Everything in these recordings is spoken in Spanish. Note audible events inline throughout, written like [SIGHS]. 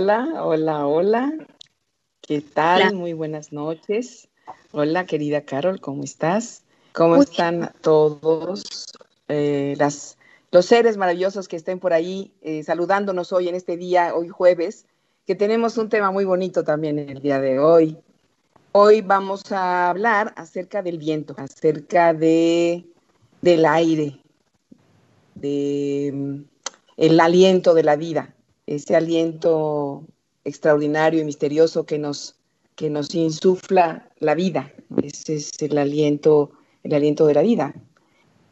Hola, hola, hola. ¿Qué tal? Muy buenas noches. Hola, querida Carol, ¿cómo estás? ¿Cómo están todos eh, las, los seres maravillosos que estén por ahí eh, saludándonos hoy en este día, hoy jueves, que tenemos un tema muy bonito también el día de hoy. Hoy vamos a hablar acerca del viento, acerca de, del aire, de mm, el aliento de la vida, ese aliento extraordinario y misterioso que nos, que nos insufla la vida. Ese es el aliento, el aliento de la vida.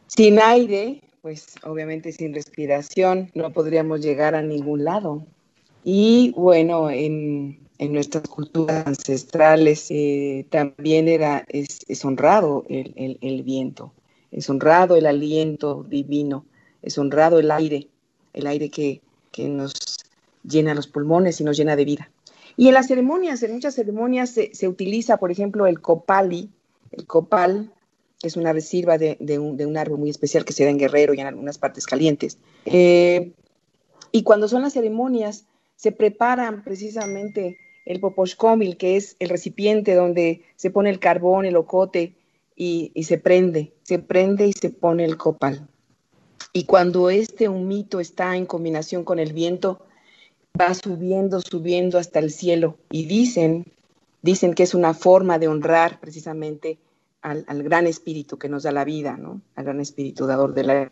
Sin aire, pues obviamente sin respiración, no podríamos llegar a ningún lado. Y bueno, en, en nuestras culturas ancestrales eh, también era, es, es honrado el, el, el, viento, es honrado el aliento divino, es honrado el aire, el aire que, que nos llena los pulmones y nos llena de vida. Y en las ceremonias, en muchas ceremonias se, se utiliza, por ejemplo, el copali, el copal, que es una reserva de, de, un, árbol muy especial que se da en Guerrero y en algunas partes calientes. Eh, y cuando son las ceremonias, se preparan precisamente el poposhkomil, que es el recipiente donde se pone el carbón, el ocote y, y, se prende, se prende y se pone el copal. Y cuando este humito está en combinación con el viento, va subiendo, subiendo hasta el cielo. Y dicen, dicen que es una forma de honrar precisamente al, al gran espíritu que nos da la vida, ¿no? Al gran espíritu dador de la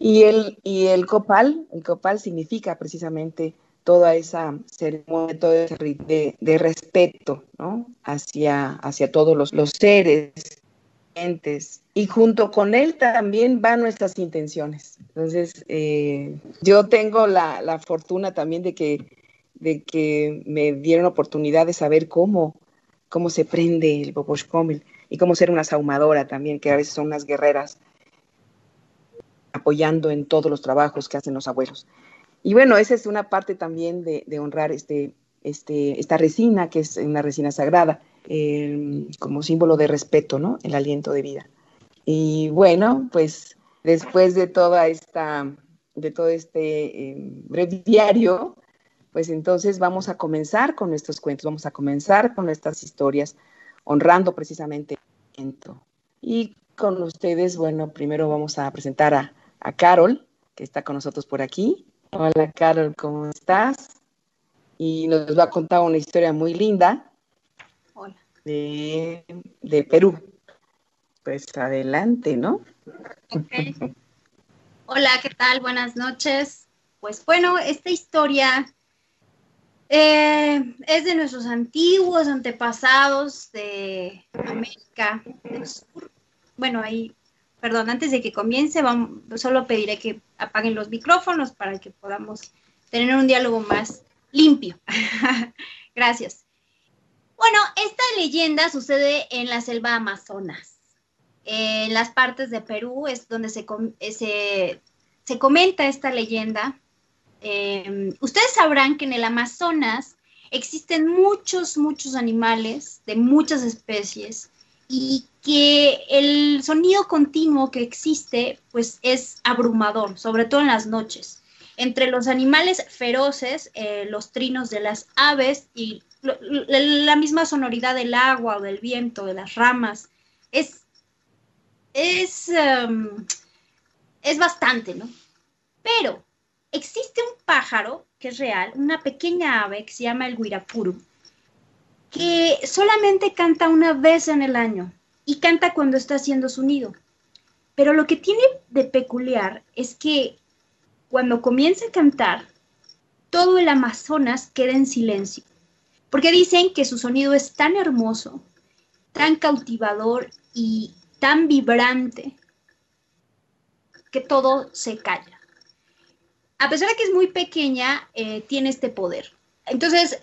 y el, y el copal, el copal significa precisamente toda esa ceremonia, todo ese de, de respeto, ¿no? Hacia, hacia todos los, los seres, entes, y junto con él también van nuestras intenciones. Entonces, eh, yo tengo la, la, fortuna también de que, de que me dieron oportunidad de saber cómo, cómo se prende el Boboshkomil y cómo ser una saumadora también, que a veces son unas guerreras apoyando en todos los trabajos que hacen los abuelos. Y bueno, esa es una parte también de, honrar este, este, esta resina, que es una resina sagrada, eh, como símbolo de respeto, ¿no? El aliento de vida. Y bueno, pues después de toda esta, de todo este eh, breviario, pues entonces vamos a comenzar con nuestros cuentos, vamos a comenzar con nuestras historias, honrando precisamente el aliento. Y con ustedes, bueno, primero vamos a presentar a, a Carol, que está con nosotros por aquí. Hola Carol, ¿cómo estás? Y nos va a contar una historia muy linda Hola. De, de Perú. Pues adelante, ¿no? Okay. Hola, ¿qué tal? Buenas noches. Pues bueno, esta historia eh, es de nuestros antiguos antepasados de América del Sur. Bueno, ahí perdón, antes de que comience, solo pediré que apaguen los micrófonos para que podamos tener un diálogo más limpio. [LAUGHS] Gracias. Bueno, esta leyenda sucede en la selva Amazonas. En las partes de Perú es donde se, se, se comenta esta leyenda. Eh, ustedes sabrán que en el Amazonas existen muchos, muchos animales de muchas especies y que el sonido continuo que existe pues es abrumador, sobre todo en las noches. Entre los animales feroces, eh, los trinos de las aves y la misma sonoridad del agua o del viento, de las ramas, es, es, um, es bastante, ¿no? Pero existe un pájaro que es real, una pequeña ave que se llama el guirapuru, que solamente canta una vez en el año y canta cuando está haciendo su nido. Pero lo que tiene de peculiar es que cuando comienza a cantar, todo el Amazonas queda en silencio, porque dicen que su sonido es tan hermoso, tan cautivador y tan vibrante que todo se calla. A pesar de que es muy pequeña, eh, tiene este poder. Entonces,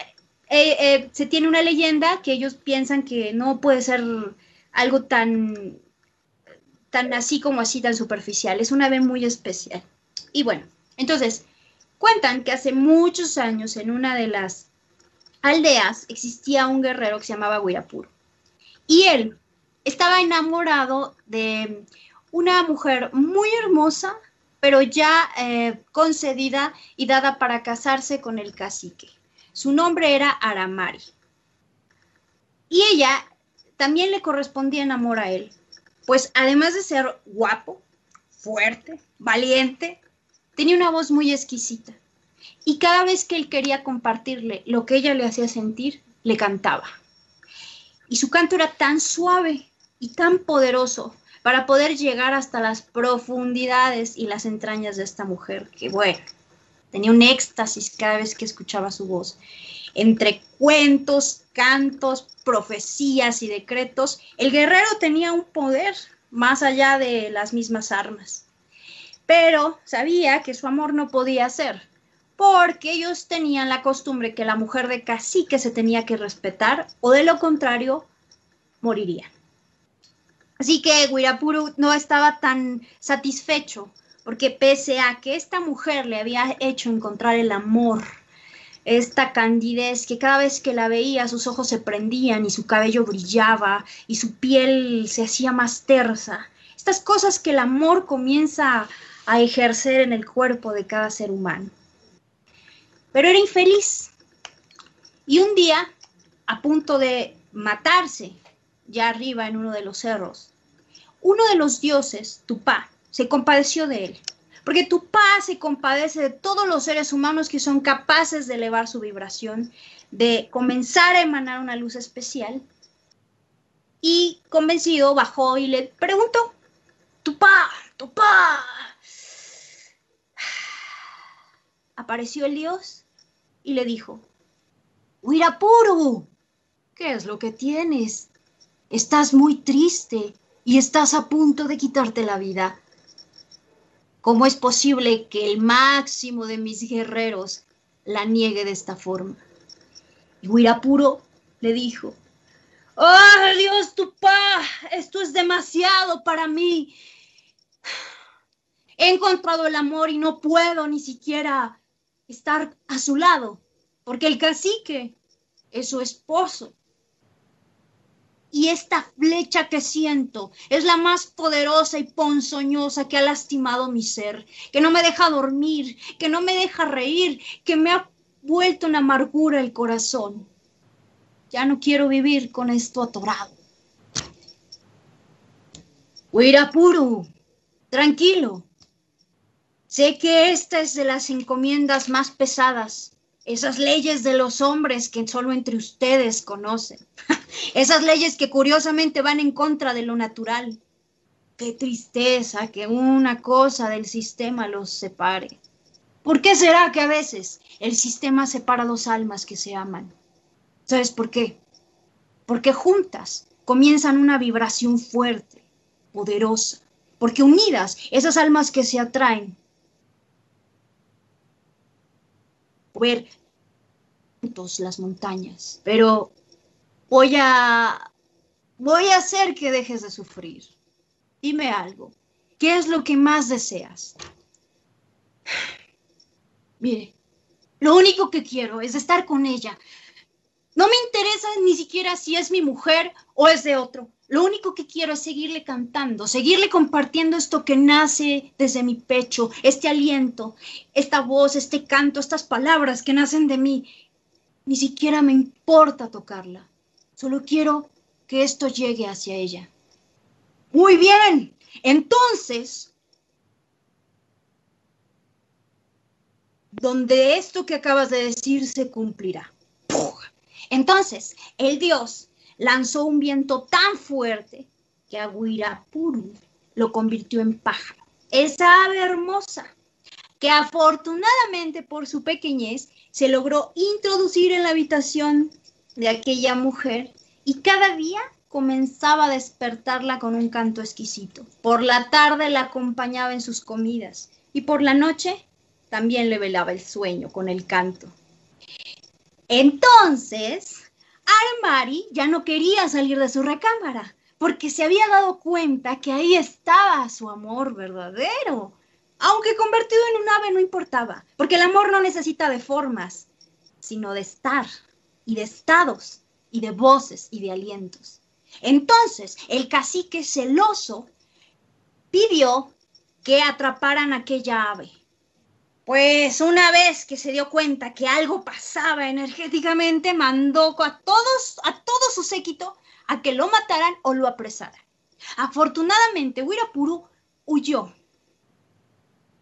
eh, eh, se tiene una leyenda que ellos piensan que no puede ser algo tan, tan así como así, tan superficial. Es una ave muy especial. Y bueno, entonces, cuentan que hace muchos años en una de las aldeas existía un guerrero que se llamaba Huirapuro. Y él estaba enamorado de una mujer muy hermosa pero ya eh, concedida y dada para casarse con el cacique. Su nombre era Aramari. Y ella también le correspondía en amor a él, pues además de ser guapo, fuerte, valiente, tenía una voz muy exquisita. Y cada vez que él quería compartirle lo que ella le hacía sentir, le cantaba. Y su canto era tan suave y tan poderoso para poder llegar hasta las profundidades y las entrañas de esta mujer, que bueno, tenía un éxtasis cada vez que escuchaba su voz. Entre cuentos, cantos, profecías y decretos, el guerrero tenía un poder más allá de las mismas armas. Pero sabía que su amor no podía ser, porque ellos tenían la costumbre que la mujer de cacique se tenía que respetar o de lo contrario moriría. Así que Wirapuru no estaba tan satisfecho, porque pese a que esta mujer le había hecho encontrar el amor, esta candidez que cada vez que la veía sus ojos se prendían y su cabello brillaba y su piel se hacía más tersa, estas cosas que el amor comienza a ejercer en el cuerpo de cada ser humano. Pero era infeliz. Y un día, a punto de matarse, ya arriba en uno de los cerros. Uno de los dioses, Tupá, se compadeció de él, porque Tupá se compadece de todos los seres humanos que son capaces de elevar su vibración, de comenzar a emanar una luz especial. Y convencido bajó y le preguntó, Tupá, Tupá. [SIGHS] Apareció el dios y le dijo, Huirapuru, ¿qué es lo que tienes? Estás muy triste y estás a punto de quitarte la vida. ¿Cómo es posible que el máximo de mis guerreros la niegue de esta forma? Y Huirapuro le dijo, ¡Oh, Dios, tu pa! Esto es demasiado para mí. He encontrado el amor y no puedo ni siquiera estar a su lado, porque el cacique es su esposo y esta flecha que siento es la más poderosa y ponzoñosa que ha lastimado mi ser, que no me deja dormir, que no me deja reír, que me ha vuelto en amargura el corazón. Ya no quiero vivir con esto atorado. Huirapuru, tranquilo. Sé que esta es de las encomiendas más pesadas esas leyes de los hombres que solo entre ustedes conocen, [LAUGHS] esas leyes que curiosamente van en contra de lo natural. Qué tristeza que una cosa del sistema los separe. ¿Por qué será que a veces el sistema separa dos almas que se aman? ¿Sabes por qué? Porque juntas comienzan una vibración fuerte, poderosa, porque unidas esas almas que se atraen ver las montañas, pero voy a voy a hacer que dejes de sufrir. Dime algo. ¿Qué es lo que más deseas? [SIGHS] Mire, lo único que quiero es estar con ella. No me interesa ni siquiera si es mi mujer o es de otro. Lo único que quiero es seguirle cantando, seguirle compartiendo esto que nace desde mi pecho, este aliento, esta voz, este canto, estas palabras que nacen de mí. Ni siquiera me importa tocarla. Solo quiero que esto llegue hacia ella. Muy bien. Entonces, donde esto que acabas de decir se cumplirá. Entonces, el Dios lanzó un viento tan fuerte que a lo convirtió en pájaro. Esa ave hermosa que afortunadamente por su pequeñez se logró introducir en la habitación de aquella mujer y cada día comenzaba a despertarla con un canto exquisito. Por la tarde la acompañaba en sus comidas y por la noche también le velaba el sueño con el canto. Entonces, Armari ya no quería salir de su recámara porque se había dado cuenta que ahí estaba su amor verdadero. Aunque convertido en un ave no importaba, porque el amor no necesita de formas, sino de estar y de estados y de voces y de alientos. Entonces el cacique celoso pidió que atraparan aquella ave. Pues una vez que se dio cuenta que algo pasaba energéticamente, mandó a todos, a todo su séquito a que lo mataran o lo apresaran. Afortunadamente, Huirapuru huyó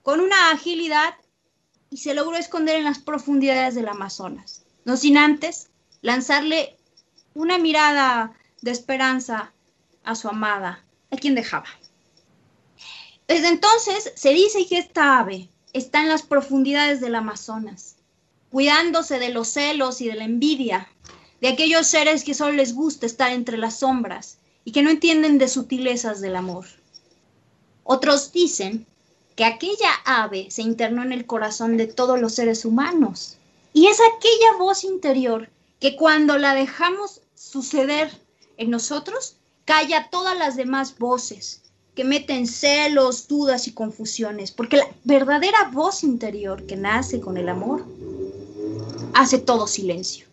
con una agilidad y se logró esconder en las profundidades del Amazonas, no sin antes lanzarle una mirada de esperanza a su amada, a quien dejaba. Desde entonces se dice que esta ave está en las profundidades del Amazonas, cuidándose de los celos y de la envidia, de aquellos seres que solo les gusta estar entre las sombras y que no entienden de sutilezas del amor. Otros dicen que aquella ave se internó en el corazón de todos los seres humanos y es aquella voz interior que cuando la dejamos suceder en nosotros, calla todas las demás voces que meten celos, dudas y confusiones, porque la verdadera voz interior que nace con el amor hace todo silencio.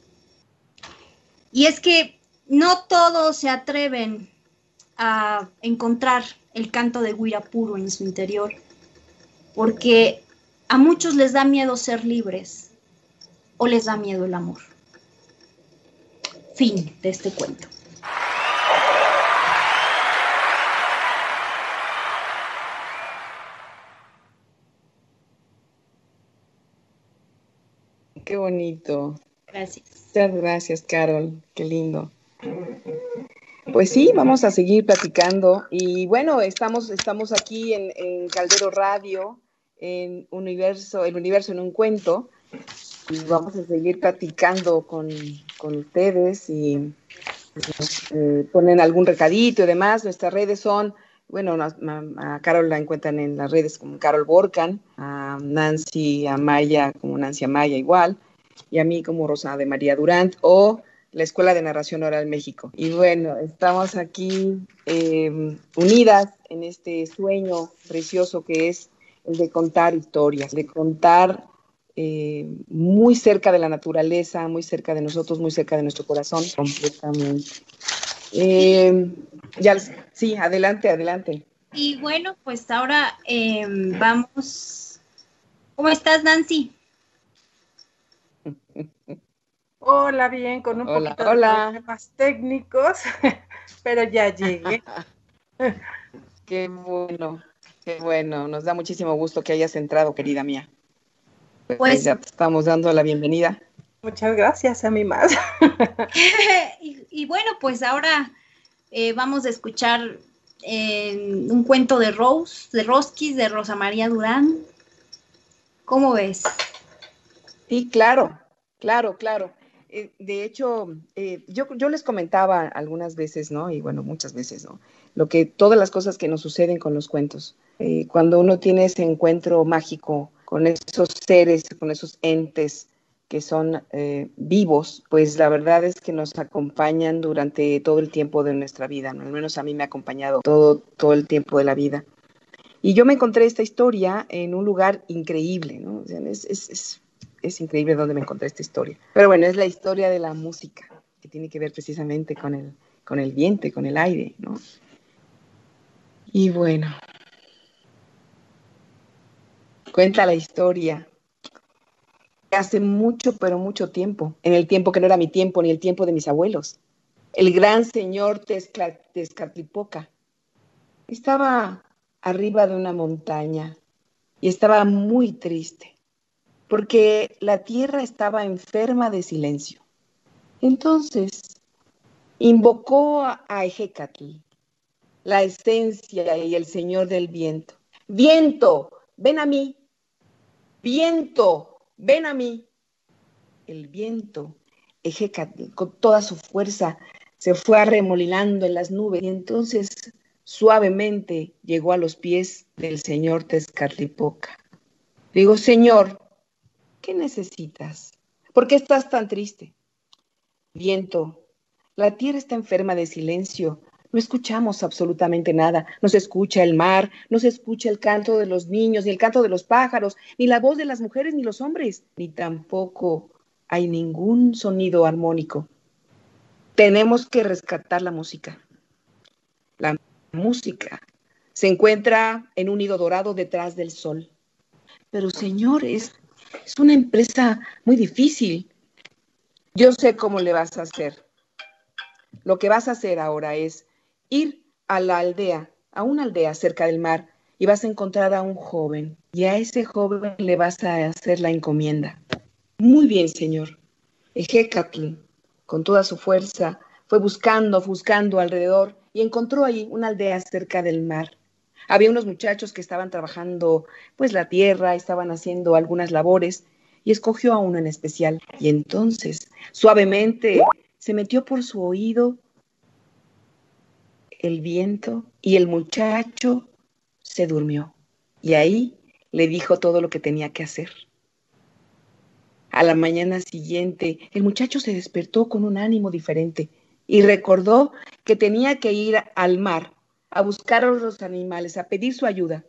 Y es que no todos se atreven a encontrar el canto de puro en su interior, porque a muchos les da miedo ser libres o les da miedo el amor. Fin de este cuento. Qué bonito. Gracias. Muchas gracias, Carol. Qué lindo. Pues sí, vamos a seguir platicando. Y bueno, estamos, estamos aquí en, Caldero Radio, en Universo, el universo en un cuento. Y vamos a seguir platicando con, ustedes y eh, ponen algún recadito y demás. Nuestras redes son bueno, a, Carol la encuentran en las redes como Carol Borcan, a Nancy Amaya como Nancy Amaya igual, y a mí como Rosa de María Durant o la Escuela de Narración Oral México. Y bueno, estamos aquí em, unidas en este sueño precioso que es el de contar historias, de contar eh, muy cerca de la naturaleza, muy cerca de nosotros, muy cerca de nuestro corazón, completamente. Eh, ya, sí, adelante, adelante. Y bueno, pues ahora em, vamos. ¿Cómo estás, Nancy? [LAUGHS] Hola, bien, con un poquito de problemas técnicos, [LAUGHS] pero ya llegué. [LAUGHS] qué bueno, qué bueno. Nos da muchísimo gusto que hayas entrado, querida mía. Pues ya te estamos dando la bienvenida. Muchas gracias a mí más. [LAUGHS] y, bueno, pues ahora eh, vamos a escuchar eh, un cuento de Rose, de Roskis, de Rosa María Durán. ¿Cómo ves? Sí, claro, claro, claro. Eh, de hecho, yo, yo les comentaba algunas veces, ¿no? Y bueno, muchas veces, ¿no? Lo que, todas las cosas que nos suceden con los cuentos. cuando uno tiene ese encuentro mágico con esos seres, con esos entes que son eh, vivos, pues la verdad es que nos acompañan durante todo el tiempo de nuestra vida, al menos a mí me ha acompañado todo, todo el tiempo de la vida. Y yo me encontré esta historia en un lugar increíble, ¿no? es, es, es, increíble donde me encontré esta historia. Pero bueno, es la historia de la música, que tiene que ver precisamente con el, con el viento, con el aire, ¿no? Y bueno, cuenta la historia hace mucho, pero mucho tiempo, en el tiempo que no era mi tiempo ni el tiempo de mis abuelos. El gran señor Tezcatlipoca estaba arriba de una montaña y estaba muy triste porque la tierra estaba enferma de silencio. Entonces invocó a Ejecatl, la esencia y el señor del viento. Viento, ven a mí. Viento, ven a mí. El viento, con toda su fuerza, se fue arremolinando en las nubes y entonces suavemente llegó a los pies del señor Tezcatlipoca. Digo, Señor, ¿qué necesitas? ¿Por qué estás tan triste? Viento, la tierra está enferma de silencio no escuchamos absolutamente nada. No se escucha el mar, no se escucha el canto de los niños, ni el canto de los pájaros, ni la voz de las mujeres, ni los hombres, ni tampoco hay ningún sonido armónico. Tenemos que rescatar la música. La música Se encuentra en un nido dorado detrás del sol. Pero señor, es, es una empresa muy difícil. Yo sé cómo le vas a hacer. Lo que vas a hacer ahora es ir a la aldea, a una aldea cerca del mar, y vas a encontrar a un joven. Y a ese joven le vas a hacer la encomienda. Muy bien, señor. Ejecatl, con toda su fuerza, fue buscando, buscando alrededor y encontró ahí una aldea cerca del mar. Había unos muchachos que estaban trabajando pues la tierra, estaban haciendo algunas labores y escogió a uno en especial. Y entonces, suavemente, se metió por su oído el viento y el muchacho se durmió. Y ahí le dijo todo lo que tenía que hacer. A la mañana siguiente, el muchacho se despertó con un ánimo diferente y recordó que tenía que ir al mar a buscar a los animales, a pedir su ayuda.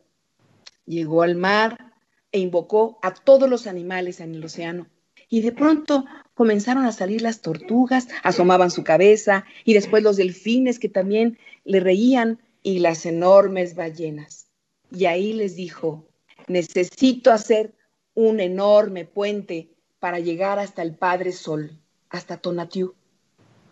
Llegó al mar e invocó a todos los animales en el océano. Y de pronto comenzaron a salir las tortugas, asomaban su cabeza, y después los delfines que también le reían, y las enormes ballenas. Y ahí les dijo, necesito hacer un enorme puente para llegar hasta el Padre Sol, hasta Tonatiuh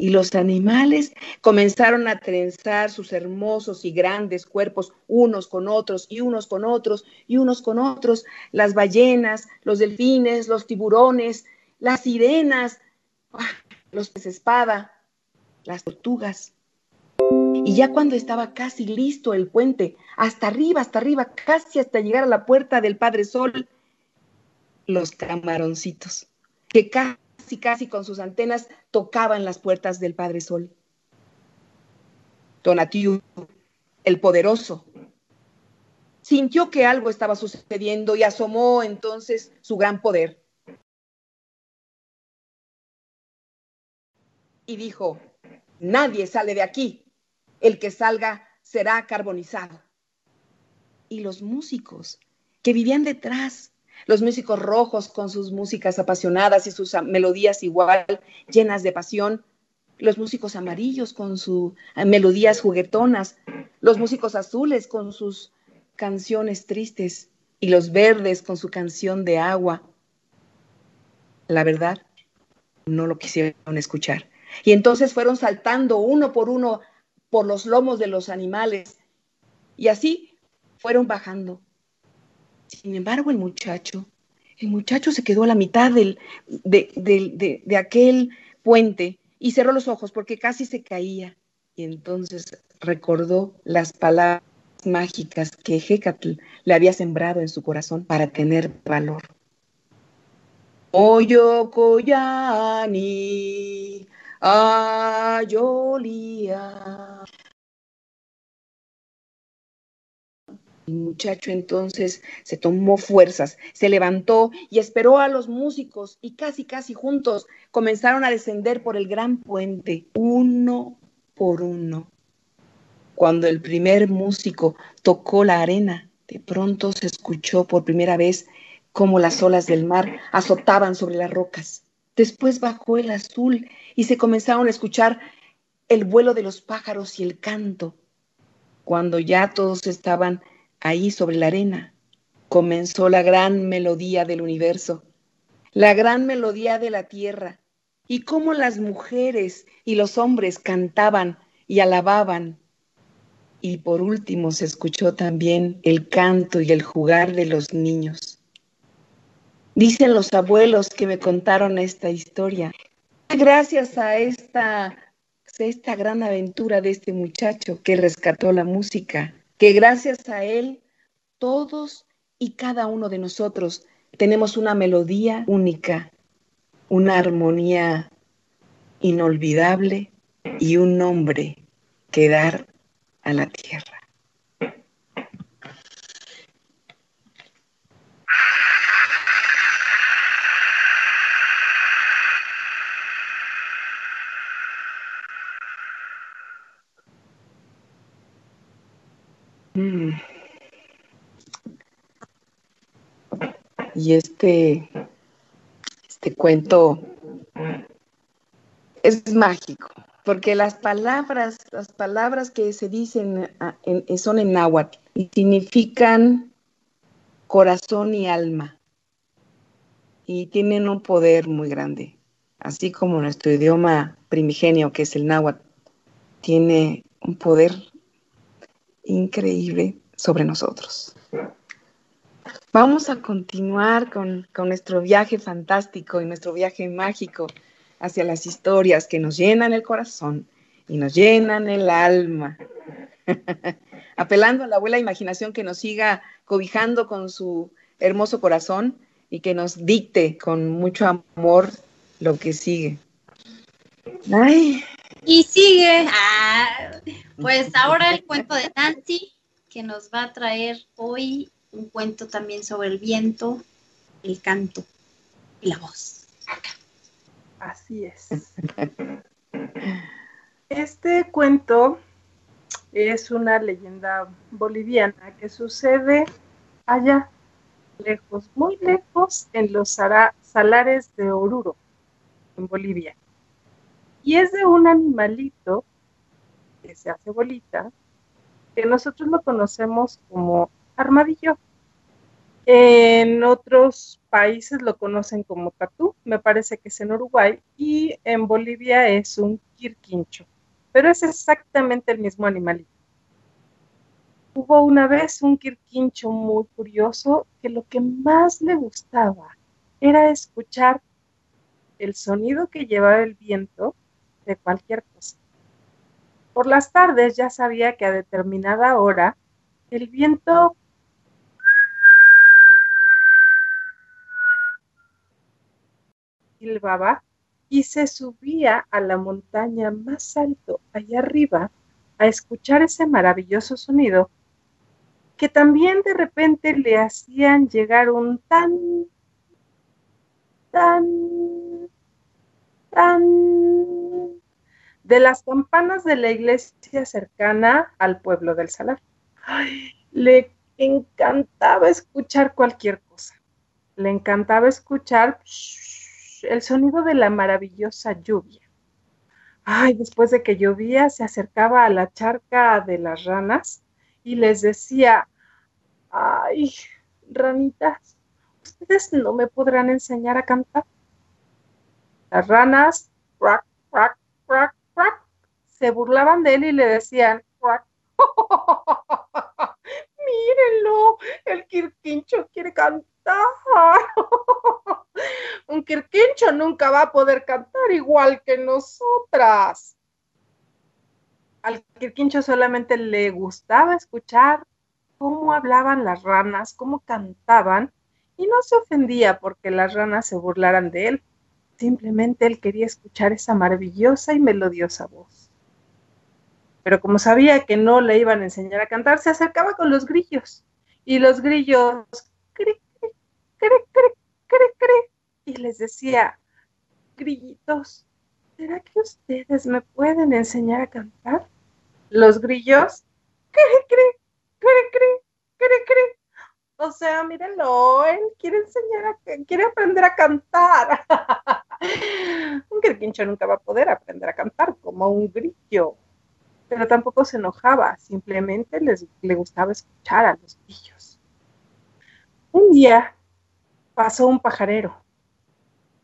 y los animales comenzaron a trenzar sus hermosos y grandes cuerpos unos con otros y unos con otros y unos con otros, las ballenas, los delfines, los tiburones, las sirenas, los peces espada, las tortugas. Y ya cuando estaba casi listo el puente, hasta arriba, hasta arriba, casi hasta llegar a la puerta del Padre Sol, los camaroncitos, que casi casi con sus antenas tocaban las puertas del Padre Sol. Tonatiuh, el poderoso, sintió que algo estaba sucediendo y asomó entonces su gran poder. Y dijo, nadie sale de aquí, el que salga será carbonizado. Y los músicos que vivían detrás los músicos rojos con sus músicas apasionadas y sus melodías igual llenas de pasión, los músicos amarillos con sus eh, melodías juguetonas, los músicos azules con sus canciones tristes y los verdes con su canción de agua. La verdad, no lo quisieron escuchar. Y entonces fueron saltando uno por uno por los lomos de los animales y así fueron bajando sin embargo, el muchacho, el muchacho se quedó a la mitad del, de, de, aquel puente y cerró los ojos porque casi se caía. Y entonces recordó las palabras mágicas que Hecatl le había sembrado en su corazón para tener valor. Oyo Koyani, Ayolía. El muchacho entonces se tomó fuerzas, se levantó y esperó a los músicos y casi, casi juntos comenzaron a descender por el gran puente, uno por uno. Cuando el primer músico tocó la arena, de pronto se escuchó por primera vez cómo las olas del mar azotaban sobre las rocas. Después bajó el azul y se comenzaron a escuchar el vuelo de los pájaros y el canto. Cuando ya todos estaban ahí sobre la arena, comenzó la gran melodía del universo, la gran melodía de la tierra, y cómo las mujeres y los hombres cantaban y alababan. Y por último se escuchó también el canto y el jugar de los niños. Dicen los abuelos que me contaron esta historia. Gracias a esta, esta gran aventura de este muchacho que rescató la música que gracias a Él todos y cada uno de nosotros tenemos una melodía única, una armonía inolvidable y un nombre que dar a la tierra. Y este, este cuento es mágico, porque las palabras, las palabras que se dicen ah, son en náhuatl y significan corazón y alma. Y tienen un poder muy grande, así como nuestro idioma primigenio que es el náhuatl tiene un poder increíble sobre nosotros. Vamos a continuar con, con, nuestro viaje fantástico y nuestro viaje mágico hacia las historias que nos llenan el corazón y nos llenan el alma. [LAUGHS] Apelando a la abuela imaginación que nos siga cobijando con su hermoso corazón y que nos dicte con mucho amor lo que sigue. Ay. Y sigue, ah, pues ahora el cuento de Nancy, que nos va a traer hoy un cuento también sobre el viento, el canto y la voz. Así es. Este cuento es una leyenda boliviana que sucede allá, lejos, muy lejos, en los salares de Oruro, en Bolivia. Y es de un animalito que se hace bolita, que nosotros lo conocemos como armadillo. En otros países lo conocen como tatú, me parece que es en Uruguay, y en Bolivia es un quirquincho, pero es exactamente el mismo animalito. Hubo una vez un quirquincho muy curioso que lo que más le gustaba era escuchar el sonido que llevaba el viento de cualquier cosa. Por las tardes ya sabía que a determinada hora el viento silbaba y se subía a la montaña más alto allá arriba a escuchar ese maravilloso sonido que también de repente le hacían llegar un tan, tan, tan de las campanas de la iglesia cercana al pueblo del Salar. le encantaba escuchar cualquier cosa. Le encantaba escuchar el sonido de la maravillosa lluvia. Ay, después de que llovía, se acercaba a la charca de las ranas y les decía, ay, ranitas, ustedes no me podrán enseñar a cantar. Las ranas, crack, crack, crack, se burlaban de él y le decían. [LAUGHS] Mírenlo, el quirquincho quiere cantar. [LAUGHS] Un quirquincho nunca va a poder cantar igual que nosotras. Al quirquincho solamente le gustaba escuchar cómo hablaban las ranas, cómo cantaban, y no se ofendía porque las ranas se burlaran de él. Simplemente él quería escuchar esa maravillosa y melodiosa voz. Pero como sabía que no le iban a enseñar a cantar, se acercaba con los grillos. Y los grillos, y les decía, grillitos, ¿será que ustedes me pueden enseñar a cantar? Los grillos, cri, cri, O sea, mírenlo, él quiere enseñar a, quiere aprender a cantar. [LAUGHS] un quirquincho nunca va a poder aprender a cantar como un grillo, pero tampoco se enojaba, simplemente les, le gustaba escuchar a los grillos. Un día pasó un pajarero.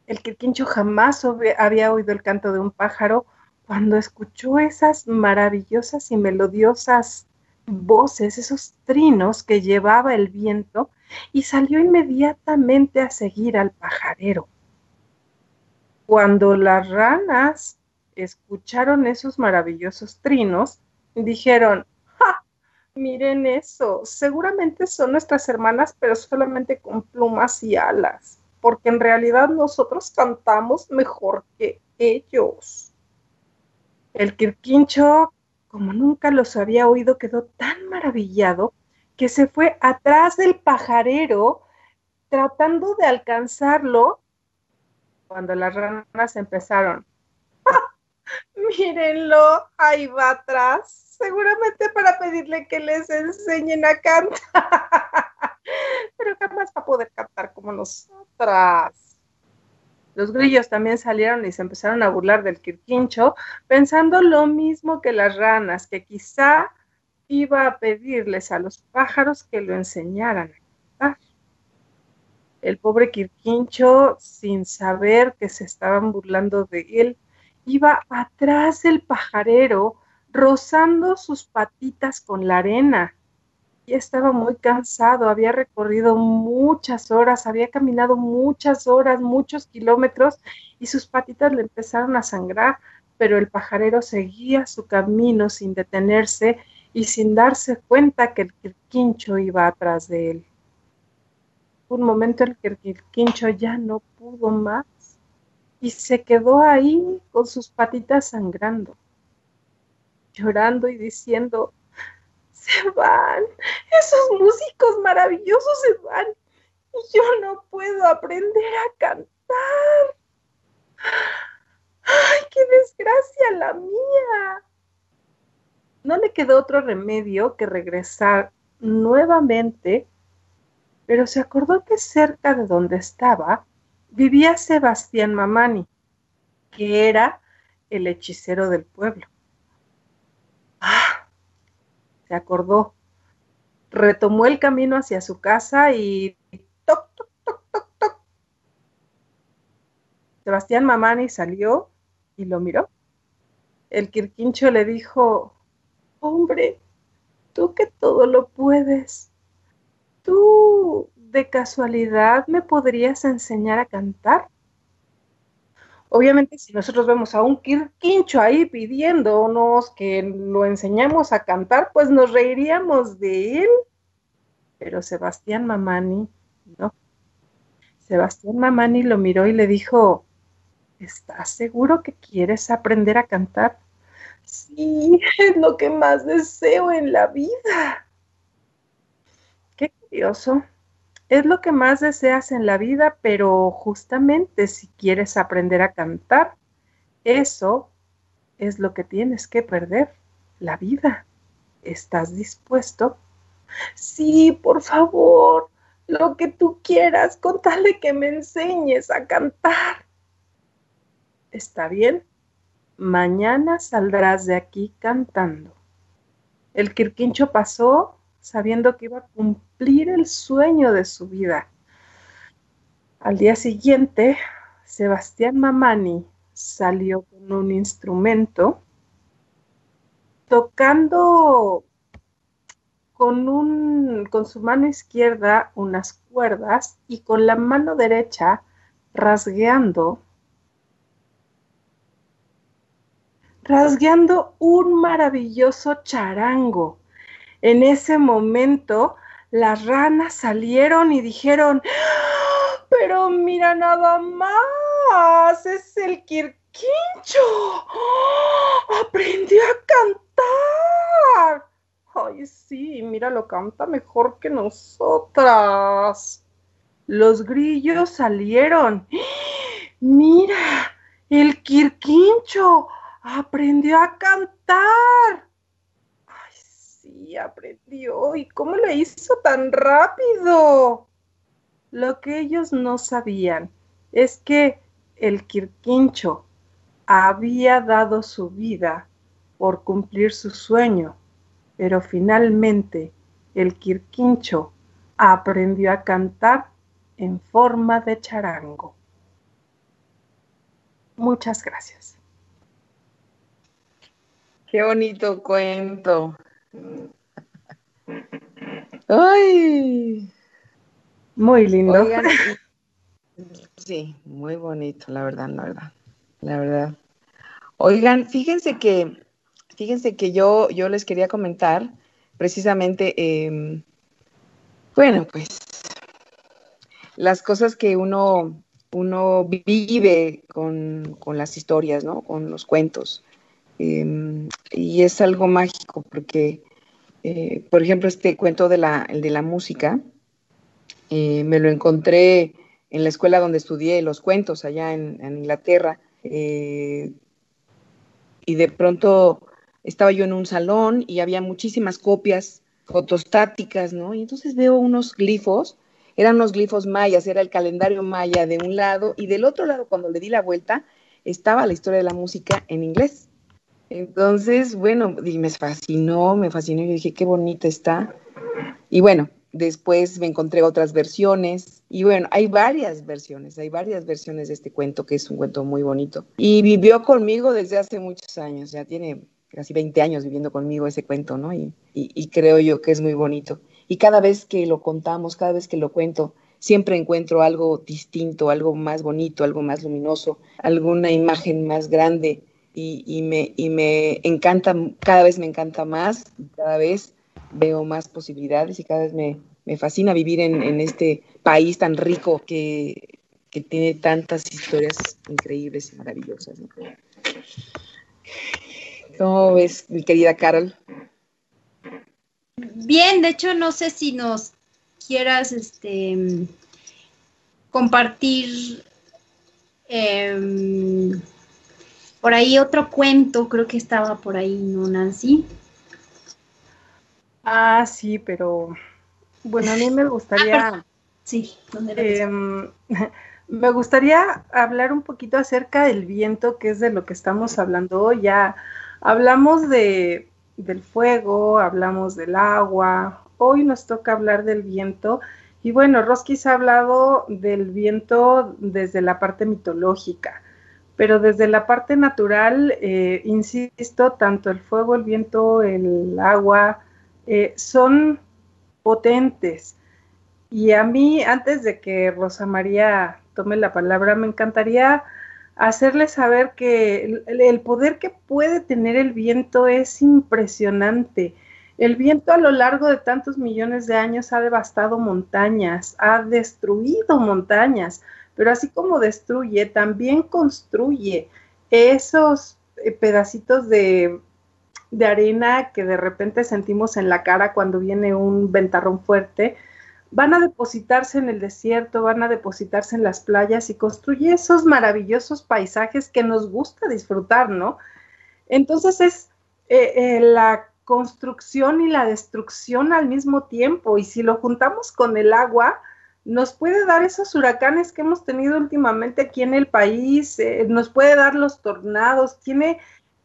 El quirquincho jamás había oído el canto de un pájaro cuando escuchó esas maravillosas y melodiosas voces, esos trinos que llevaba el viento, y salió inmediatamente a seguir al pajarero. Cuando las ranas escucharon esos maravillosos trinos, dijeron, Miren eso, seguramente son nuestras hermanas, pero solamente con plumas y alas, porque en realidad nosotros cantamos mejor que ellos. El quirquincho, como nunca los había oído, quedó tan maravillado que se fue atrás del pajarero tratando de alcanzarlo cuando las ranas empezaron. ¡Ah! [LAUGHS] Mírenlo, ahí va atrás seguramente para pedirle que les enseñen a cantar, [LAUGHS] pero jamás va a poder cantar como nosotras. Los grillos también salieron y se empezaron a burlar del quirquincho, pensando lo mismo que las ranas, que quizá iba a pedirles a los pájaros que lo enseñaran a cantar. El pobre quirquincho, sin saber que se estaban burlando de él, iba atrás del pajarero, rozando sus patitas con la arena ya estaba muy cansado, había recorrido muchas horas, había caminado muchas horas, muchos kilómetros y sus patitas le empezaron a sangrar, pero el pajarero seguía su camino sin detenerse y sin darse cuenta que el quirquincho iba atrás de él. Un momento el quirquincho ya no pudo más y se quedó ahí con sus patitas sangrando, llorando y diciendo, se van, esos músicos maravillosos se van y yo no puedo aprender a cantar. ¡Ay, qué desgracia la mía! No le quedó otro remedio que regresar nuevamente, pero se acordó que cerca de donde estaba vivía Sebastián Mamani, que era el hechicero del pueblo. ¡Ah! se acordó. Retomó el camino hacia su casa y toc, toc, toc, toc, toc. Sebastián Mamani salió y lo miró. El quirquincho le dijo, hombre, tú que todo lo puedes, tú de casualidad me podrías enseñar a cantar. Obviamente, si nosotros vemos a un quincho ahí pidiéndonos que lo enseñemos a cantar, pues nos reiríamos de él. Pero Sebastián Mamani, no. Sebastián Mamani lo miró y le dijo, ¿estás seguro que quieres aprender a cantar? Sí, es lo que más deseo en la vida. Qué curioso es lo que más deseas en la vida, pero justamente si quieres aprender a cantar, eso es lo que tienes que perder, la vida. ¿Estás dispuesto? Sí, por favor, lo que tú quieras, contale que me enseñes a cantar. ¿Está bien? Mañana saldrás de aquí cantando. El quirquincho pasó sabiendo que iba a cumplir el sueño de su vida. Al día siguiente, Sebastián Mamani salió con un instrumento tocando con, un, con su mano izquierda unas cuerdas y con la mano derecha rasgueando rasgueando un maravilloso charango en ese momento, las ranas salieron y dijeron, pero mira nada más, es el quirquincho. Aprendió a cantar. Ay, sí, mira, lo canta mejor que nosotras. Los grillos salieron. Mira, el quirquincho aprendió a cantar aprendió. ¿Y cómo lo hizo tan rápido? Lo que ellos no sabían es que el Quirquincho había dado su vida por cumplir su sueño, pero finalmente el Quirquincho aprendió a cantar en forma de charango. Muchas gracias. Qué bonito cuento. Ay. Muy lindo. [LAUGHS] sí, muy bonito, la verdad, la verdad. La verdad. Oigan, fíjense que, fíjense que yo, yo les quería comentar precisamente, em, bueno, pues las cosas que uno, uno vive con, con las historias, ¿no? Con los cuentos. Em, y es algo mágico porque, eh, por ejemplo, este cuento de la, de la música, eh, me lo encontré en la escuela donde estudié los cuentos allá en, Inglaterra. Eh, y de pronto estaba yo en un salón y había muchísimas copias fotostáticas, ¿no? Y entonces veo unos glifos eran unos glifos mayas, era el calendario maya de un lado y del otro lado, cuando le di la vuelta, estaba la historia de la música en inglés. Entonces, bueno, me fascinó, me fascinó y dije, qué bonita está. Y bueno, después me encontré otras versiones y bueno, hay varias versiones, hay varias versiones de este cuento que es un cuento muy bonito. Y vivió conmigo desde hace muchos años, ya tiene casi 20 años viviendo conmigo ese cuento, ¿no? Y, y, creo yo que es muy bonito. Y cada vez que lo contamos, cada vez que lo cuento, siempre encuentro algo distinto, algo más bonito, algo más luminoso, alguna imagen más grande y, me, y me encanta, cada vez me encanta más, cada vez veo más posibilidades y cada vez me, me fascina vivir en, en, este país tan rico que, que, tiene tantas historias increíbles y maravillosas. ¿Cómo ves, mi querida Carol? Bien, de hecho, no sé si nos quieras este, compartir em, por ahí otro cuento, creo que estaba por ahí, ¿no, Nancy? Ah, sí, pero bueno, a mí me [LAUGHS] gustaría... Ah, sí, em, [LAUGHS] me gustaría hablar un poquito acerca del viento, que es de lo que estamos hablando hoy. Ya hablamos de, del fuego, hablamos del agua, hoy nos toca hablar del viento. Y bueno, Roskis ha hablado del viento desde la parte mitológica, pero desde la parte natural, eh, insisto, tanto el fuego, el viento, el agua, eh, son potentes. Y a mí, antes de que Rosa María tome la palabra, me encantaría hacerle saber que el, poder que puede tener el viento es impresionante. El viento a lo largo de tantos millones de años ha devastado montañas, ha destruido montañas, pero así como destruye, también construye esos eh, pedacitos de, de arena que de repente sentimos en la cara cuando viene un ventarrón fuerte van a depositarse en el desierto, van a depositarse en las playas y construye esos maravillosos paisajes que nos gusta disfrutar, ¿no? Entonces es eh, eh, la construcción y la destrucción al mismo tiempo y si lo juntamos con el agua, nos puede dar esos huracanes que hemos tenido últimamente aquí en el país, eh, nos puede dar los tornados, tiene,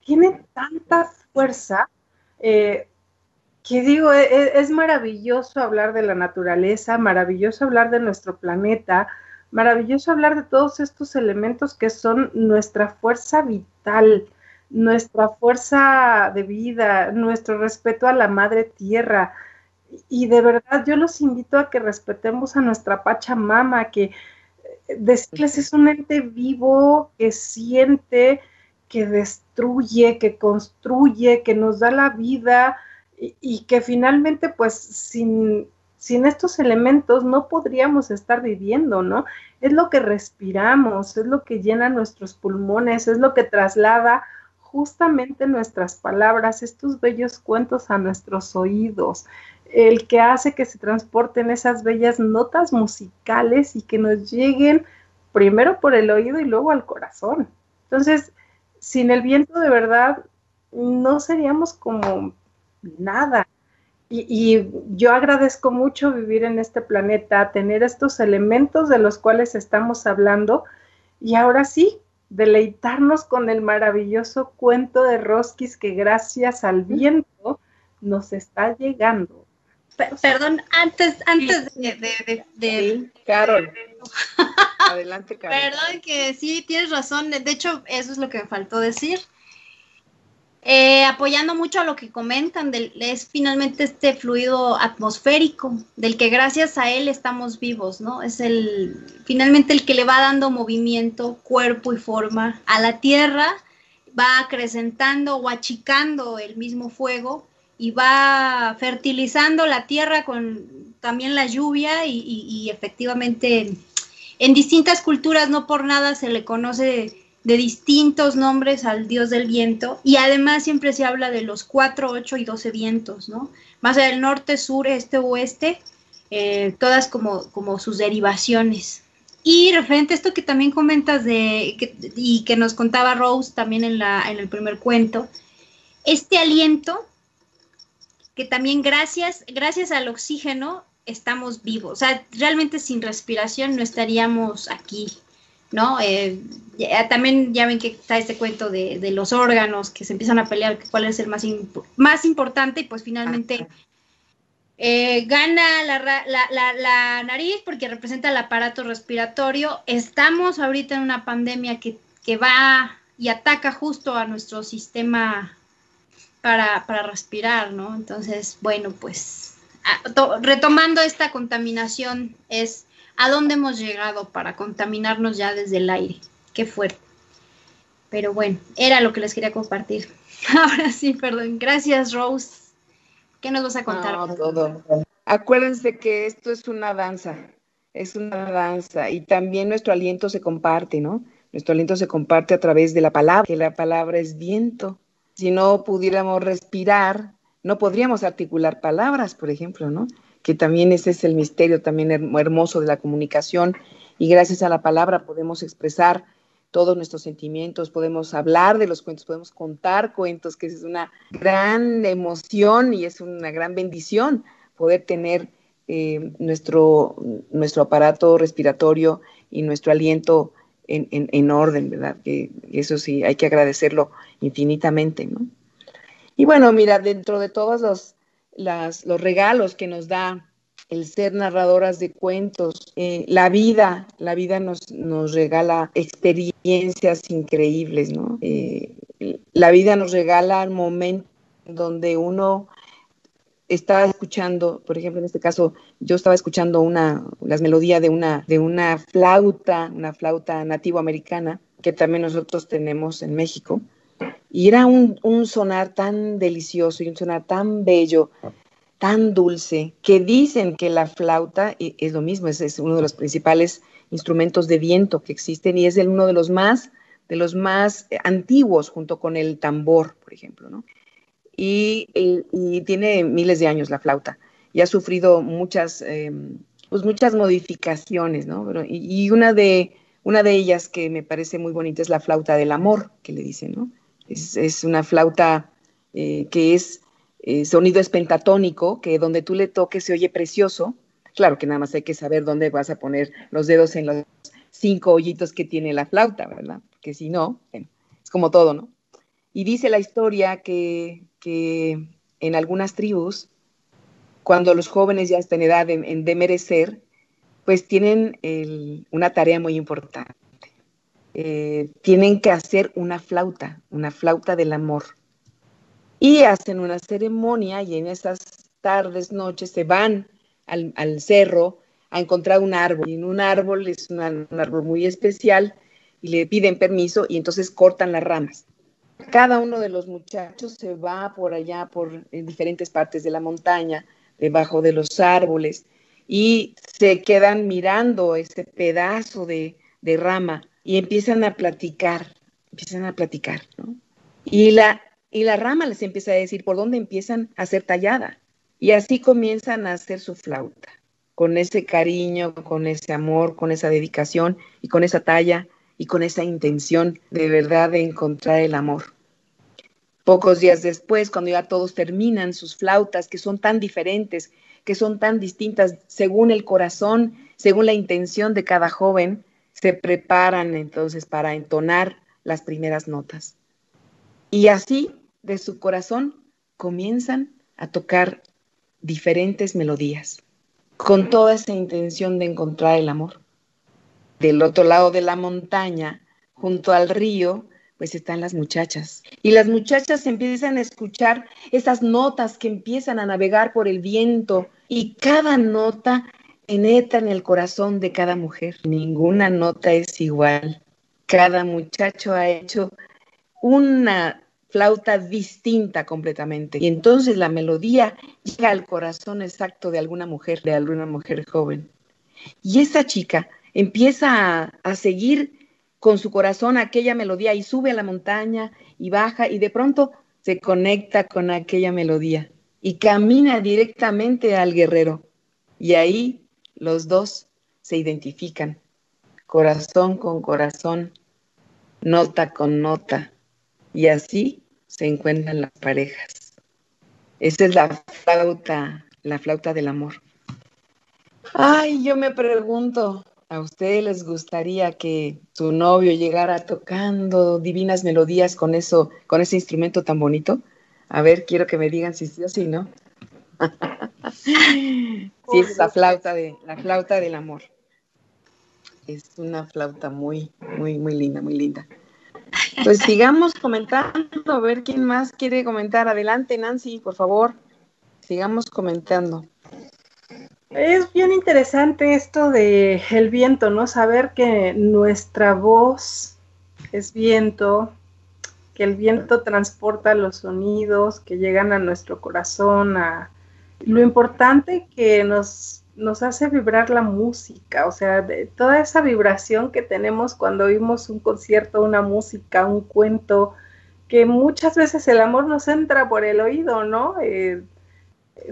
tiene tanta fuerza que digo, e, e, es, maravilloso hablar de la naturaleza, maravilloso hablar de nuestro planeta, maravilloso hablar de todos estos elementos que son nuestra fuerza vital, nuestra fuerza de vida, nuestro respeto a la madre tierra. Y de verdad yo los invito a que respetemos a nuestra Pachamama, que eh, decirles es un ente vivo que siente, que destruye, que construye, que nos da la vida, y, que finalmente pues sin, sin estos elementos no podríamos estar viviendo, ¿no? Es lo que respiramos, es lo que llena nuestros pulmones, es lo que traslada justamente nuestras palabras, estos bellos cuentos a nuestros oídos, el que hace que se transporten esas bellas notas musicales y que nos lleguen primero por el oído y luego al corazón. Entonces, sin el viento de verdad, no seríamos como nada. Y, yo agradezco mucho vivir en este planeta, tener estos elementos de los cuales estamos hablando y ahora sí, deleitarnos con el maravilloso cuento de Roskis que gracias al viento nos está llegando. perdón, antes, antes de, de, Carol. [LAUGHS] Adelante, Carol. Perdón que sí, tienes razón. De hecho, eso es lo que me faltó decir. Eh, apoyando mucho a lo que comentan, es finalmente este fluido atmosférico, del que gracias a él estamos vivos, ¿no? Es el, finalmente el que le va dando movimiento, cuerpo y forma a la tierra, va acrecentando o achicando el mismo fuego y va fertilizando la tierra con también la lluvia y efectivamente en distintas culturas no por nada se le conoce de distintos nombres al dios del viento y además siempre se habla de los 4, 8 y 12 vientos, ¿no? Más del norte, sur, este, oeste, eh, todas como, como sus derivaciones. Y referente a esto que también comentas de, y que nos contaba Rose también en, la, en el primer cuento, este aliento que también gracias, gracias al oxígeno estamos vivos. O sea, realmente sin respiración no estaríamos aquí, ¿no? Eh, también ya ven que está este cuento de, los órganos que se empiezan a pelear cuál es el más, más importante y pues finalmente eh, gana la, la, nariz porque representa el aparato respiratorio. Estamos ahorita en una pandemia que, que va y ataca justo a nuestro sistema para, para respirar, ¿no? Entonces, bueno, pues retomando esta contaminación es a dónde hemos llegado para contaminarnos ya desde el aire. Qué fuerte. Pero bueno, era lo que les quería compartir. [LAUGHS] Ahora sí, perdón. Gracias, Rose. ¿Qué nos vas a contar? No, todo. Acuérdense que esto es una danza, es una danza y también nuestro aliento se comparte, ¿no? Nuestro aliento se comparte a través de la palabra, que la palabra es viento. Si no pudiéramos respirar, no podríamos articular palabras, por ejemplo, ¿no? Que también ese es el misterio también hermoso de la comunicación y gracias a la palabra podemos expresar todos nuestros sentimientos, podemos hablar de los cuentos, podemos contar cuentos, que es una gran emoción y es una gran bendición poder tener eh, nuestro, nuestro aparato respiratorio y nuestro aliento en, en, orden, ¿verdad? Que eso sí, hay que agradecerlo infinitamente, ¿no? Y bueno, mira, dentro de todos los, los regalos que nos da el ser narradoras de cuentos, eh, la vida, la vida nos, nos regala experiencias increíbles, ¿no? Eh, la vida nos regala momentos donde uno está escuchando, por ejemplo, en este caso, yo estaba escuchando una, las melodías de una, de una flauta, una flauta nativo americana, que también nosotros tenemos en México, y era un, sonar tan delicioso y un sonar tan bello, tan dulce, que dicen que la flauta es lo mismo, es, uno de los principales instrumentos de viento que existen y es el, uno de los más de los más antiguos junto con el tambor, por ejemplo, ¿no? Y, tiene miles de años la flauta y ha sufrido muchas, em, pues muchas modificaciones, ¿no? y, y, una, de, una de ellas que me parece muy bonita es la flauta del amor, que le dicen, ¿no? Es, una flauta eh, que es eh, sonido espentatónico, que donde tú le toques se oye precioso. Claro que nada más hay que saber dónde vas a poner los dedos en los cinco hoyitos que tiene la flauta, ¿verdad? Porque si no, es como todo, ¿no? Y dice la historia que, en algunas tribus, cuando los jóvenes ya están en edad de, merecer, pues tienen una tarea muy importante. Eh, tienen que hacer una flauta, una flauta del amor. Y hacen una ceremonia y en esas tardes, noches se van al, cerro a encontrar un árbol. Y en un árbol es un árbol muy especial y le piden permiso y entonces cortan las ramas. Cada uno de los muchachos se va por allá, por en diferentes partes de la montaña, debajo de los árboles, y se quedan mirando ese pedazo de, de rama y empiezan a platicar, empiezan a platicar, ¿no? Y la, y la rama les empieza a decir por dónde empiezan a ser tallada. Y así comienzan a hacer su flauta, con ese cariño, con ese amor, con esa dedicación y con esa talla y con esa intención de verdad de encontrar el amor. Pocos días después, cuando ya todos terminan sus flautas, que son tan diferentes, que son tan distintas según el corazón, según la intención de cada joven, se preparan entonces para entonar las primeras notas. Y así, de su corazón, comienzan a tocar diferentes melodías, con toda esa intención de encontrar el amor. Del otro lado de la montaña, junto al río, pues están las muchachas. Y las muchachas empiezan a escuchar esas notas que empiezan a navegar por el viento y cada nota penetra en el corazón de cada mujer. Ninguna nota es igual. Cada muchacho ha hecho una flauta distinta completamente. Y entonces la melodía llega al corazón exacto de alguna mujer, de alguna mujer joven. Y esa chica empieza a, seguir con su corazón aquella melodía y sube a la montaña y baja y de pronto se conecta con aquella melodía y camina directamente al guerrero. Y ahí los dos se identifican, corazón con corazón, nota con nota, y así se encuentran las parejas. Esa es la flauta, la flauta del amor. Ay, yo me pregunto, ¿a ustedes les gustaría que su novio llegara tocando divinas melodías con eso, con ese instrumento tan bonito? A ver, quiero que me digan si sí o si no. [LAUGHS] sí, es la flauta de la flauta del amor. Es una flauta muy, muy, muy linda, muy linda. Pues sigamos comentando, a ver quién más quiere comentar. Adelante, Nancy, por favor. Sigamos comentando. Es bien interesante esto de el viento, ¿no? Saber que nuestra voz es viento, que el viento transporta los sonidos que llegan a nuestro corazón, a lo importante que nos, nos hace vibrar la música, o sea, de toda esa vibración que tenemos cuando oímos un concierto, una música, un cuento, que muchas veces el amor nos entra por el oído, ¿no? Eh,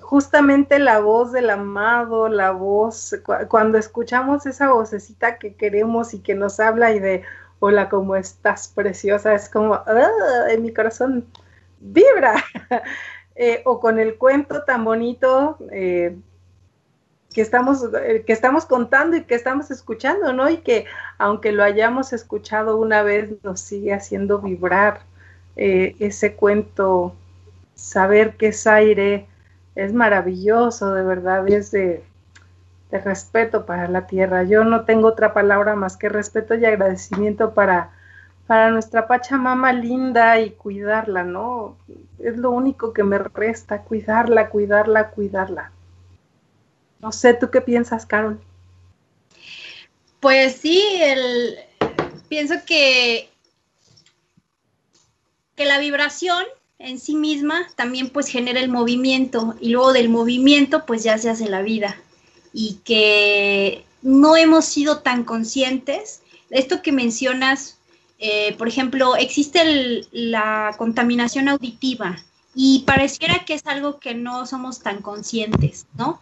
justamente la voz del amado, la voz, cuando escuchamos esa vocecita que queremos y que nos habla y de, hola, ¿cómo estás, preciosa? Es como, ah, en mi corazón vibra. [LAUGHS] Eh, o con el cuento tan bonito eh, que, estamos, eh, que estamos contando y que estamos escuchando, ¿no? Y que aunque lo hayamos escuchado una vez, nos sigue haciendo vibrar ese cuento, saber que es aire, es maravilloso, de verdad, es de, respeto para la tierra. Yo no tengo otra palabra más que respeto y agradecimiento para, para nuestra Pachamama linda y cuidarla, ¿no? Es lo único que me resta, cuidarla, cuidarla, cuidarla. No sé, ¿tú qué piensas, Carol? Pues sí, pienso que, que la vibración en sí misma también pues genera el movimiento y luego del movimiento pues ya se hace la vida y que no hemos sido tan conscientes. Esto que mencionas, eh, por ejemplo, existe la contaminación auditiva y pareciera que es algo que no somos tan conscientes, ¿no?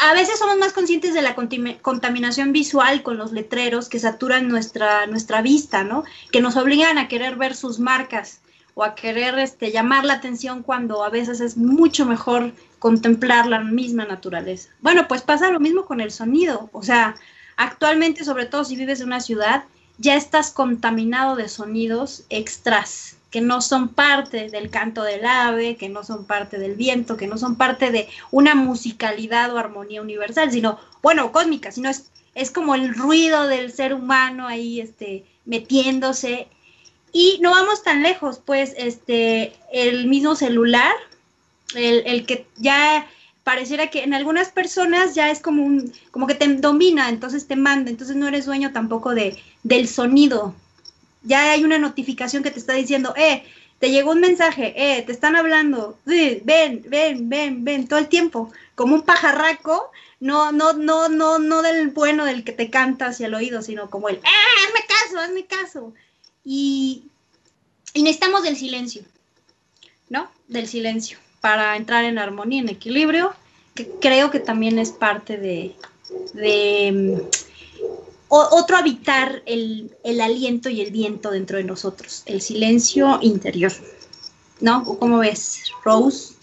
A veces somos más conscientes de la contaminación visual con los letreros que saturan nuestra, nuestra vista, ¿no? Que nos obligan a querer ver sus marcas o a querer este, llamar la atención cuando a veces es mucho mejor contemplar la misma naturaleza. Bueno, pues pasa lo mismo con el sonido. O sea, actualmente, sobre todo si vives en una ciudad, ya estás contaminado de sonidos extras que no son parte del canto del ave, que no son parte del viento, que no son parte de una musicalidad o armonía universal, sino, bueno, cósmica, sino es, es como el ruido del ser humano ahí este, metiéndose y no vamos tan lejos, pues este, el mismo celular, el, que ya pareciera que en algunas personas ya es como un, como que te domina, entonces te manda, entonces no eres dueño tampoco de, del sonido. Ya hay una notificación que te está diciendo, eh, te llegó un mensaje, eh, te están hablando, ven, ven, ven, ven, todo el tiempo, como un pajarraco, no, no, no, no, no del bueno del que te canta hacia el oído, sino como el, eh, hazme caso, hazme caso. Y, necesitamos del silencio, ¿no? Del silencio para entrar en armonía, en equilibrio, que creo que también es parte de, otro habitar el, aliento y el viento dentro de nosotros, el silencio interior. ¿No? ¿Cómo ves, Rose?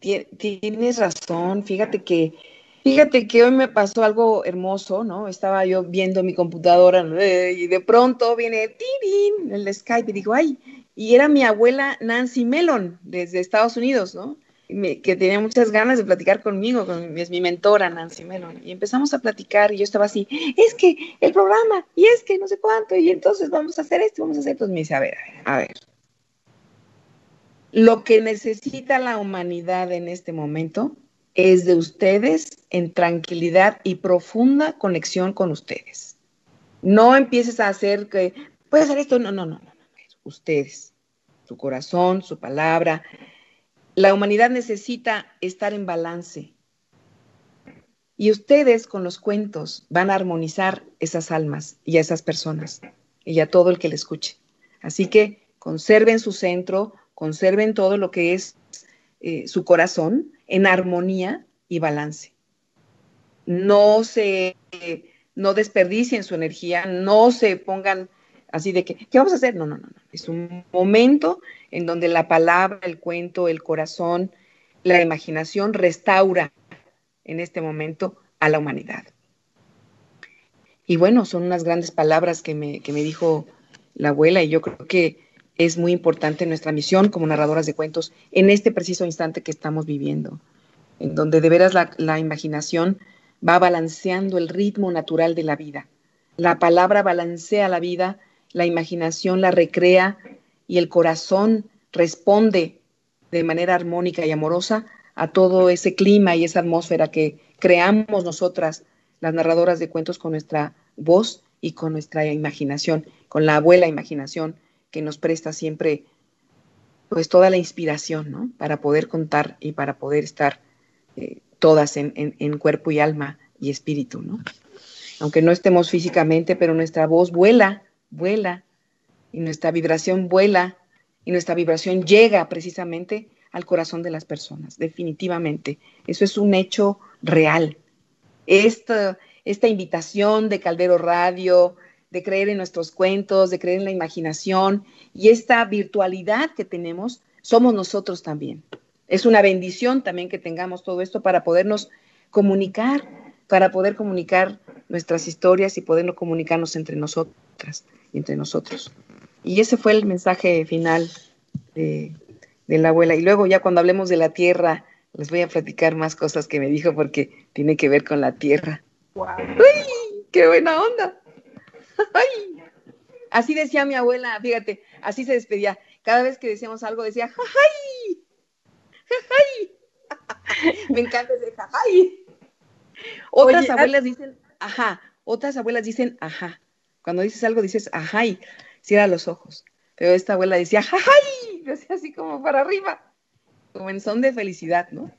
Tienes razón, fíjate que Fíjate que hoy me pasó algo hermoso, ¿no? Estaba yo viendo mi computadora y de pronto viene ¡tirín! el Skype y digo, ay, y era mi abuela Nancy Mellon desde Estados Unidos, ¿no? Que tenía muchas ganas de platicar conmigo, con, es mi mentora Nancy Mellon. Y empezamos a platicar y yo estaba así, es que el programa, y es que no sé cuánto, y entonces vamos a hacer esto, vamos a hacer esto. Me dice, a ver, a ver, a ver. Lo que necesita la humanidad en este momento es de ustedes en tranquilidad y profunda conexión con ustedes. No empieces a hacer que, puede hacer esto, no, no, no, no, ustedes, su corazón, su palabra. La humanidad necesita estar en balance. Y ustedes con los cuentos van a armonizar esas almas y a esas personas y a todo el que le escuche. Así que conserven su centro, conserven todo lo que es eh, su corazón en armonía y balance. No se, no desperdicien su energía, no se pongan así de que, ¿qué vamos a hacer? No, no, no, no. Es un momento en donde la palabra, el cuento, el corazón la imaginación restaura en este momento a la humanidad. Y bueno, son unas grandes palabras que me, que me dijo la abuela y yo creo que es muy importante nuestra misión como narradoras de cuentos en este preciso instante que estamos viviendo, en donde de veras la, la imaginación va balanceando el ritmo natural de la vida. La palabra balancea la vida, la imaginación la recrea y el corazón responde de manera armónica y amorosa a todo ese clima y esa atmósfera que creamos nosotras, las narradoras de cuentos, con nuestra voz y con nuestra imaginación, con la abuela imaginación que nos presta siempre pues toda la inspiración, ¿no? Para poder contar y para poder estar eh, todas en, en, cuerpo y alma y espíritu, ¿no? Aunque no estemos físicamente, pero nuestra voz vuela, vuela, y nuestra vibración vuela, y nuestra vibración llega precisamente al corazón de las personas, definitivamente. Eso es un hecho real. Esta, esta invitación de Caldero Radio, de creer en nuestros cuentos, de creer en la imaginación y esta virtualidad que tenemos, somos nosotros también. Es una bendición también que tengamos todo esto para podernos comunicar, para poder comunicar nuestras historias y podernos comunicarnos entre nosotras y entre nosotros. Y ese fue el mensaje final de, de la abuela. Y luego ya cuando hablemos de la tierra, les voy a platicar más cosas que me dijo porque tiene que ver con la tierra. ¡Uy! ¡Qué buena onda! [LAUGHS] ¡Ay! Así decía mi abuela, fíjate, así se despedía. Cada vez que decíamos algo decía, ¡jajay! ¡jajay! [LAUGHS] Me encanta ese jajay. Otras abuelas dicen, ajá. Otras abuelas dicen, ajá. Cuando dices algo dices, ajá, y cierra los ojos. Pero esta abuela decía, ¡jajay! [LAUGHS] Decía así como para arriba. Como en son de felicidad, ¿no?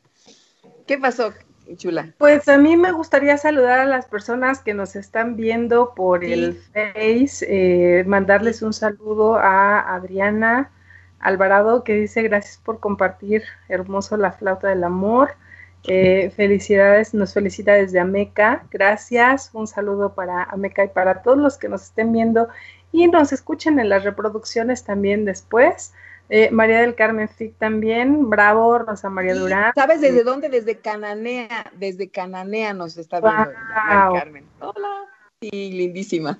¿Qué pasó? chula. Pues a mí me gustaría saludar a las personas que nos están viendo por el Face, eh, mandarles un saludo a Adriana Alvarado que dice gracias por compartir hermoso la flauta del amor. Eh, felicidades, nos felicita desde Ameca. Gracias. Un saludo para Ameca y para todos los que nos estén viendo y nos escuchen en las reproducciones también después. Eh, María del Carmen Fic también, bravo, Rosa María Durán. ¿Sabes desde dónde? Desde Cananea, desde Cananea nos está viendo María del Carmen. Hola, sí, lindísima.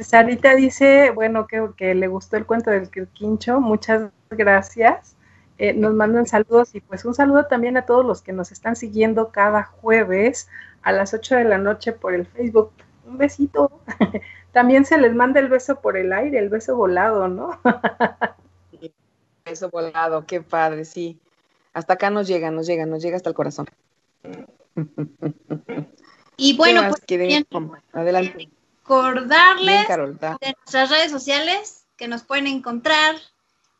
Sarita dice, bueno, que, que le gustó el cuento del quincho, muchas gracias. Eh, nos mandan saludos y pues un saludo también a todos los que nos están siguiendo cada jueves a las 8 de la noche por el Facebook. Un besito. [LAUGHS] también se les manda el beso por el aire, el beso volado, ¿no? Eso volado, qué padre, sí. Hasta acá nos llega, nos llega, nos llega hasta el corazón. Y bueno, pues bien, adelante. Recordarles de nuestras redes sociales que nos pueden encontrar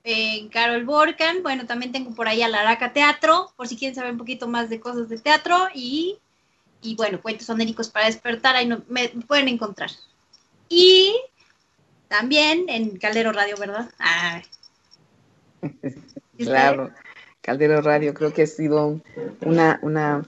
en Carol Borcan. Bueno, también tengo por ahí a la Araca Teatro, por si quieren saber un poquito más de cosas de teatro. Y, y bueno, cuentos onéricos para despertar, ahí me pueden encontrar. Y también en Caldero Radio, ¿verdad? Ah, claro, Caldero Radio creo que ha sido una, una,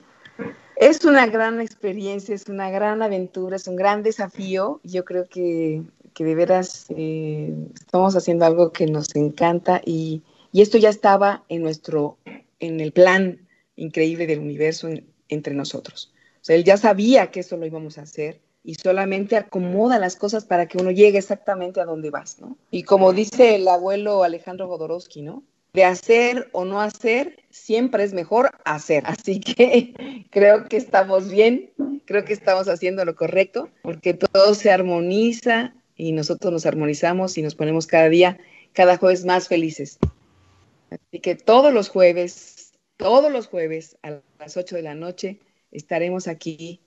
es una gran experiencia, es una gran aventura, es un gran desafío. Yo creo que, que de veras eh, estamos haciendo algo que nos encanta y, y, esto ya estaba en nuestro, en el plan increíble del universo entre nosotros. O sea, él ya sabía que eso lo íbamos a hacer y solamente acomoda las cosas para que uno llegue exactamente a donde vas, ¿no? Y como dice el abuelo Alejandro Jodorowsky, ¿no? De hacer o no hacer, siempre es mejor hacer. Así [LAUGHS] que creo que estamos bien, creo que estamos haciendo lo correcto, porque todo se armoniza y nosotros nos armonizamos y nos ponemos cada día, cada jueves más felices. Así que todos los jueves, todos los jueves a las 8 de la noche estaremos aquí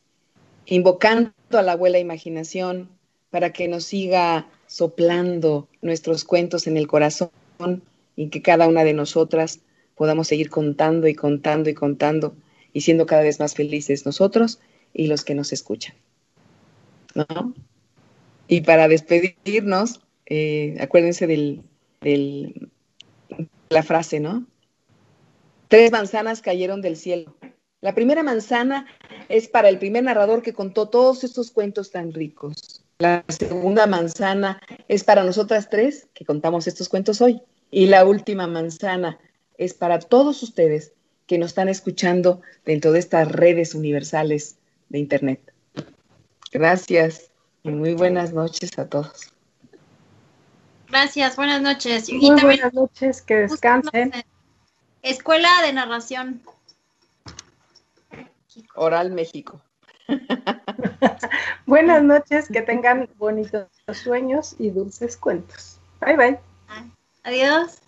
invocando a la abuela imaginación para que nos siga soplando nuestros cuentos en el corazón y que cada una de nosotras podamos seguir contando y contando y contando y siendo cada vez más felices nosotros y los que nos escuchan. ¿No? Y para despedirnos, eh, acuérdense de la frase, ¿no? Tres manzanas cayeron del cielo la primera manzana es para el primer narrador que contó todos estos cuentos tan ricos. La segunda manzana es para nosotras tres que contamos estos cuentos hoy. Y la última manzana es para todos ustedes que nos están escuchando dentro de estas redes universales de Internet. Gracias y muy buenas noches a todos. Gracias, buenas noches. Muy buenas noches, que descansen. Escuela de Narración. Oral México. [LAUGHS] buenas noches, que tengan bonitos sueños y dulces cuentos. Bye bye. Adiós.